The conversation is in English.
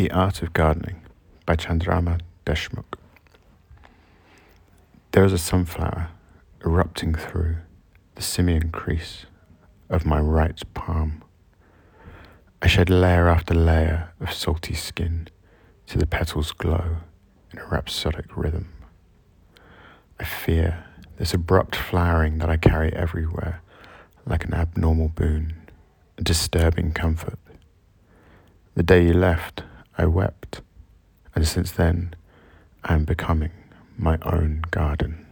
The Art of Gardening by Chandrama Deshmukh. There is a sunflower erupting through the simian crease of my right palm. I shed layer after layer of salty skin to the petals glow in a rhapsodic rhythm. I fear this abrupt flowering that I carry everywhere like an abnormal boon, a disturbing comfort. The day you left, I wept, and since then I am becoming my own garden.